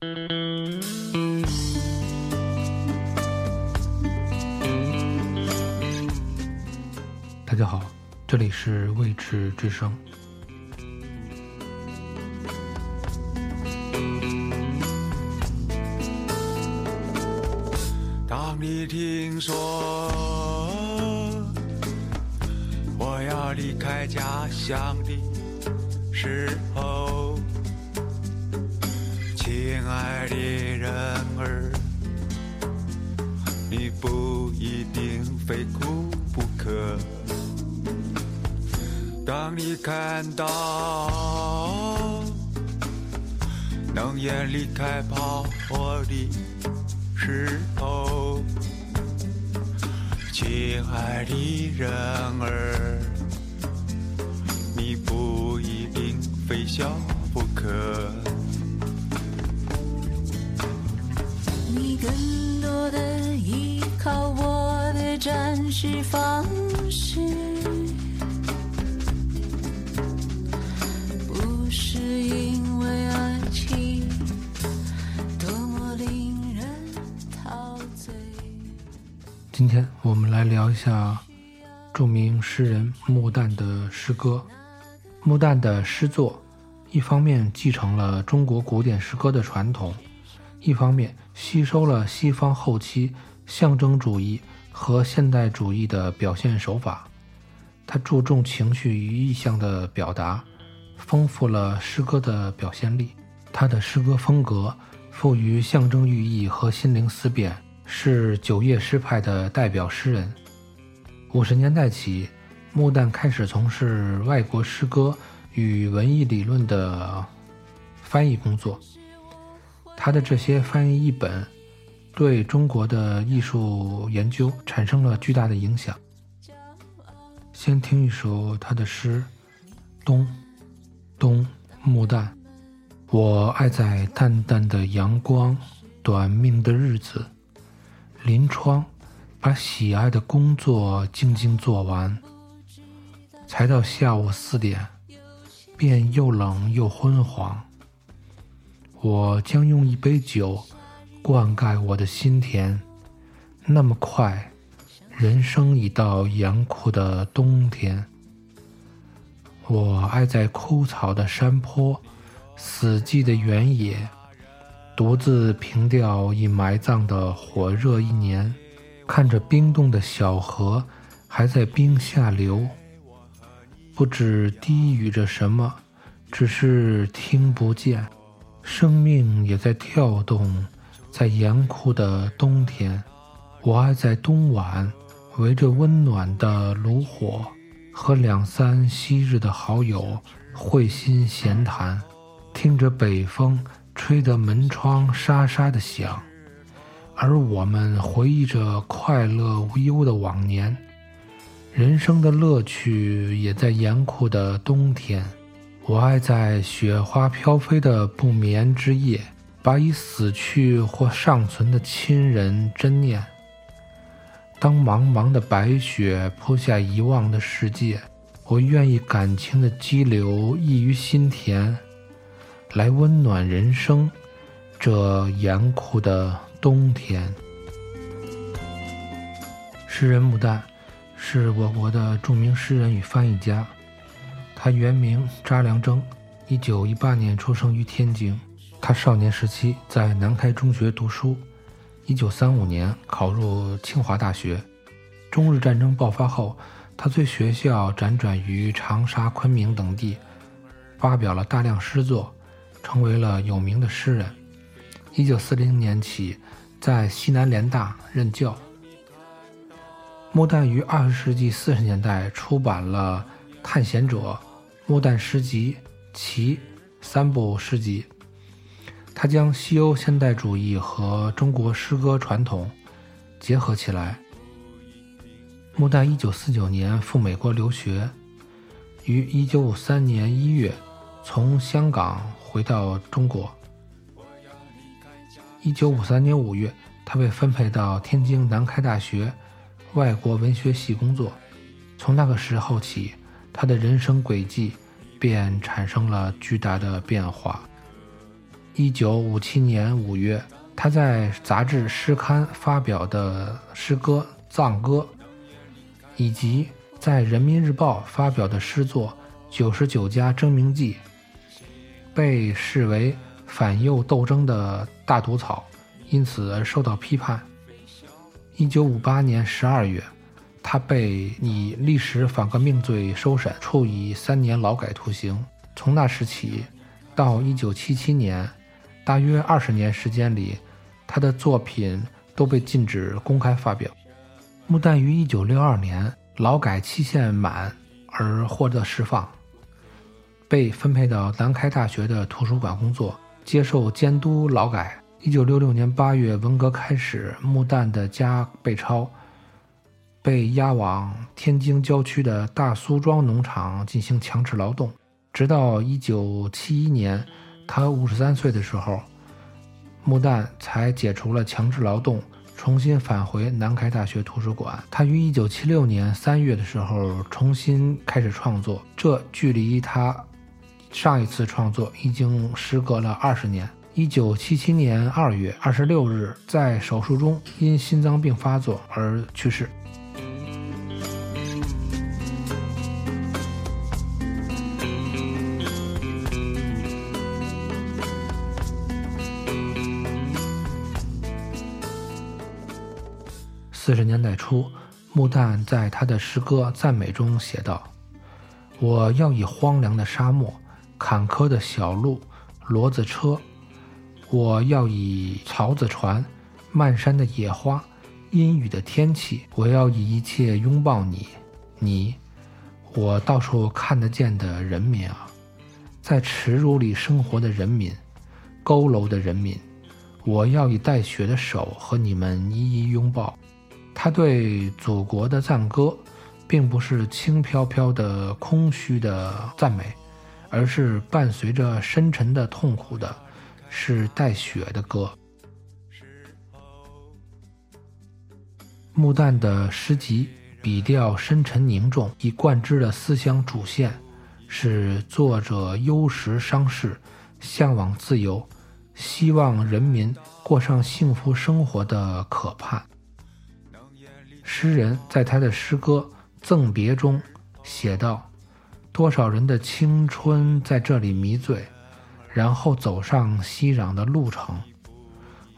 大家好，这里是未知之声。当你听说我要离开家乡的时候，亲爱的人儿，你不一定非哭不可。当你看到能眼离开炮火的时候，亲爱的人儿，你不一定非笑不可。今天我们来聊一下著名诗人穆旦的诗歌。穆旦的诗作，一方面继承了中国古典诗歌的传统，一方面吸收了西方后期象征主义和现代主义的表现手法。他注重情绪与意象的表达，丰富了诗歌的表现力。他的诗歌风格富于象征寓意和心灵思辨，是九叶诗派的代表诗人。五十年代起，穆旦开始从事外国诗歌与文艺理论的翻译工作。他的这些翻译译本对中国的艺术研究产生了巨大的影响。先听一首他的诗《冬》，冬，穆旦。我爱在淡淡的阳光、短命的日子，临窗，把喜爱的工作静静做完，才到下午四点，便又冷又昏黄。我将用一杯酒灌溉我的心田，那么快，人生已到严酷的冬天。我爱在枯草的山坡。死寂的原野，独自凭吊已埋葬的火热一年，看着冰冻的小河还在冰下流，不知低语着什么，只是听不见。生命也在跳动，在严酷的冬天，我爱在冬晚围着温暖的炉火，和两三昔日的好友会心闲谈。听着北风吹得门窗沙沙的响，而我们回忆着快乐无忧的往年。人生的乐趣也在严酷的冬天。我爱在雪花飘飞的不眠之夜，把已死去或尚存的亲人珍念。当茫茫的白雪铺下遗忘的世界，我愿意感情的激流溢于心田。来温暖人生，这严酷的冬天。诗人穆旦是我国的著名诗人与翻译家，他原名查良铮，一九一八年出生于天津。他少年时期在南开中学读书，一九三五年考入清华大学。中日战争爆发后，他随学校辗转于长沙、昆明等地，发表了大量诗作。成为了有名的诗人。一九四零年起，在西南联大任教。穆旦于二十世纪四十年代出版了《探险者》《穆旦诗集》《其》三部诗集。他将西欧现代主义和中国诗歌传统结合起来。穆旦一九四九年赴美国留学，于一九五三年一月从香港。回到中国。一九五三年五月，他被分配到天津南开大学外国文学系工作。从那个时候起，他的人生轨迹便产生了巨大的变化。一九五七年五月，他在杂志《诗刊》发表的诗歌《藏歌》，以及在《人民日报》发表的诗作《九十九家征名记》，被视为反右斗争的大毒草，因此受到批判。一九五八年十二月，他被以历史反革命罪收审，处以三年劳改徒刑。从那时起，到一九七七年。大约二十年时间里，他的作品都被禁止公开发表。穆旦于一九六二年劳改期限满而获得释放，被分配到南开大学的图书馆工作，接受监督劳改。一九六六年八月，文革开始，穆旦的家被抄，被押往天津郊区的大苏庄农场进行强制劳动，直到一九七一年。他五十三岁的时候，穆旦才解除了强制劳动，重新返回南开大学图书馆。他于一九七六年三月的时候重新开始创作，这距离他上一次创作已经时隔了二十年。一九七七年二月二十六日，在手术中因心脏病发作而去世。四十年代初，穆旦在他的诗歌赞美中写道：“我要以荒凉的沙漠、坎坷的小路、骡子车；我要以槽子船、漫山的野花、阴雨的天气；我要以一切拥抱你，你，我到处看得见的人民啊，在耻辱里生活的人民，佝偻的人民，我要以带血的手和你们一一拥抱。”他对祖国的赞歌，并不是轻飘飘的空虚的赞美，而是伴随着深沉的痛苦的，是带血的歌。穆旦的诗集笔调深沉凝重，以贯之的思想主线是作者忧时伤世，向往自由，希望人民过上幸福生活的渴盼。诗人在他的诗歌《赠别》中写道：“多少人的青春在这里迷醉，然后走上熙攘的路程。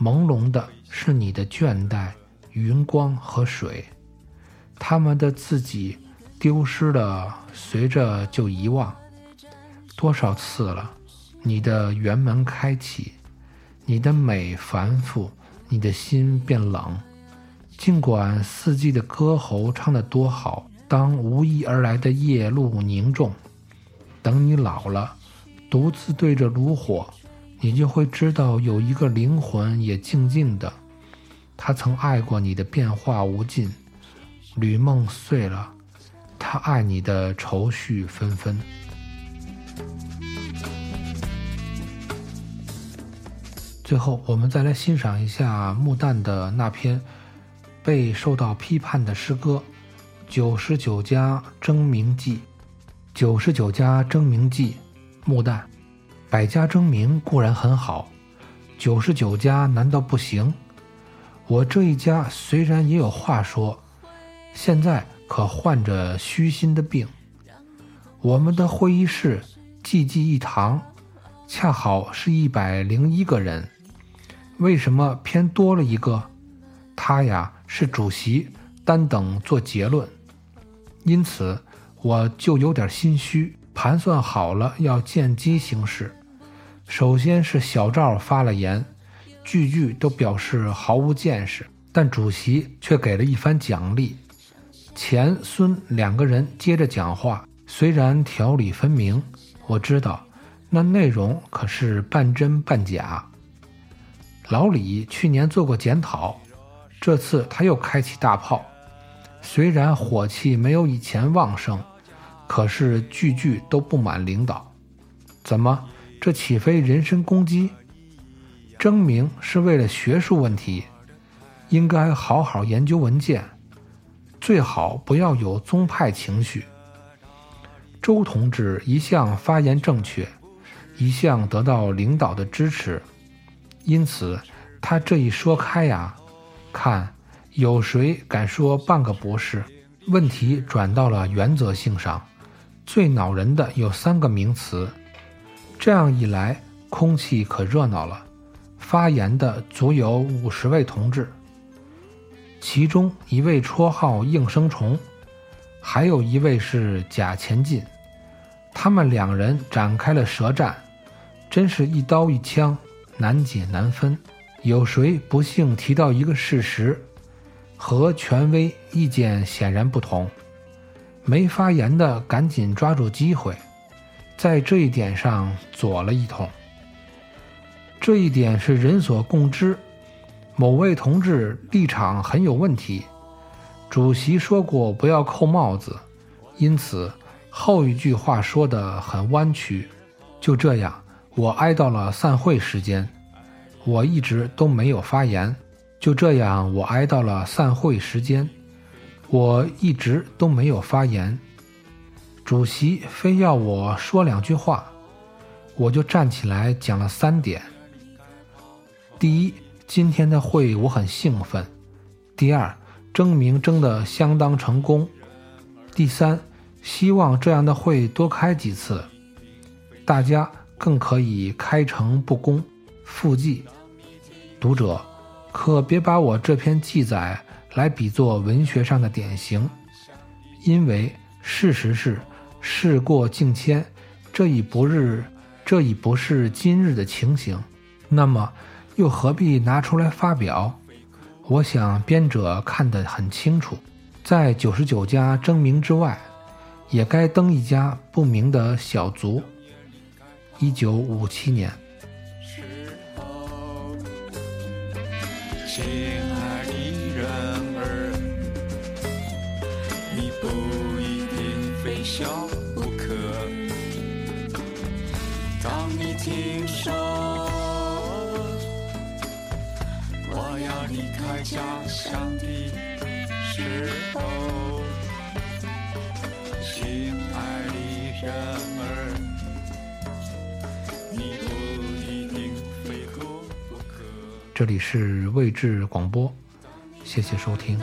朦胧的是你的倦怠、云光和水，他们的自己丢失了，随着就遗忘。多少次了，你的园门开启，你的美繁复，你的心变冷。”尽管四季的歌喉唱得多好，当无意而来的夜露凝重，等你老了，独自对着炉火，你就会知道有一个灵魂也静静的，他曾爱过你的变化无尽，吕梦碎了，他爱你的愁绪纷纷。最后，我们再来欣赏一下穆旦的那篇。被受到批判的诗歌《九十九家争鸣记》，《九十九家争鸣记》，穆旦，百家争鸣固然很好，九十九家难道不行？我这一家虽然也有话说，现在可患着虚心的病。我们的会议室济济一堂，恰好是一百零一个人，为什么偏多了一个？他呀。是主席单等做结论，因此我就有点心虚。盘算好了要见机行事。首先是小赵发了言，句句都表示毫无见识，但主席却给了一番奖励。钱孙两个人接着讲话，虽然条理分明，我知道那内容可是半真半假。老李去年做过检讨。这次他又开起大炮，虽然火气没有以前旺盛，可是句句都不满领导。怎么，这岂非人身攻击？争名是为了学术问题，应该好好研究文件，最好不要有宗派情绪。周同志一向发言正确，一向得到领导的支持，因此他这一说开呀，看有谁敢说半个不是？问题转到了原则性上，最恼人的有三个名词。这样一来，空气可热闹了。发言的足有五十位同志，其中一位绰号“应声虫”，还有一位是“假前进”。他们两人展开了舌战，真是一刀一枪，难解难分。有谁不幸提到一个事实？和权威意见显然不同，没发言的赶紧抓住机会，在这一点上左了一通。这一点是人所共知，某位同志立场很有问题。主席说过不要扣帽子，因此后一句话说得很弯曲。就这样，我挨到了散会时间，我一直都没有发言。就这样，我挨到了散会时间，我一直都没有发言。主席非要我说两句话，我就站起来讲了三点：第一，今天的会我很兴奋；第二，争名争得相当成功；第三，希望这样的会多开几次，大家更可以开诚布公。附记，读者。可别把我这篇记载来比作文学上的典型，因为事实是事过境迁，这已不日，这已不是今日的情形。那么，又何必拿出来发表？我想编者看得很清楚，在九十九家争名之外，也该登一家不明的小卒。一九五七年。亲爱的人儿，你不一定非笑不可。当你听说我要离开家乡的时候，亲爱的人这里是位置广播，谢谢收听。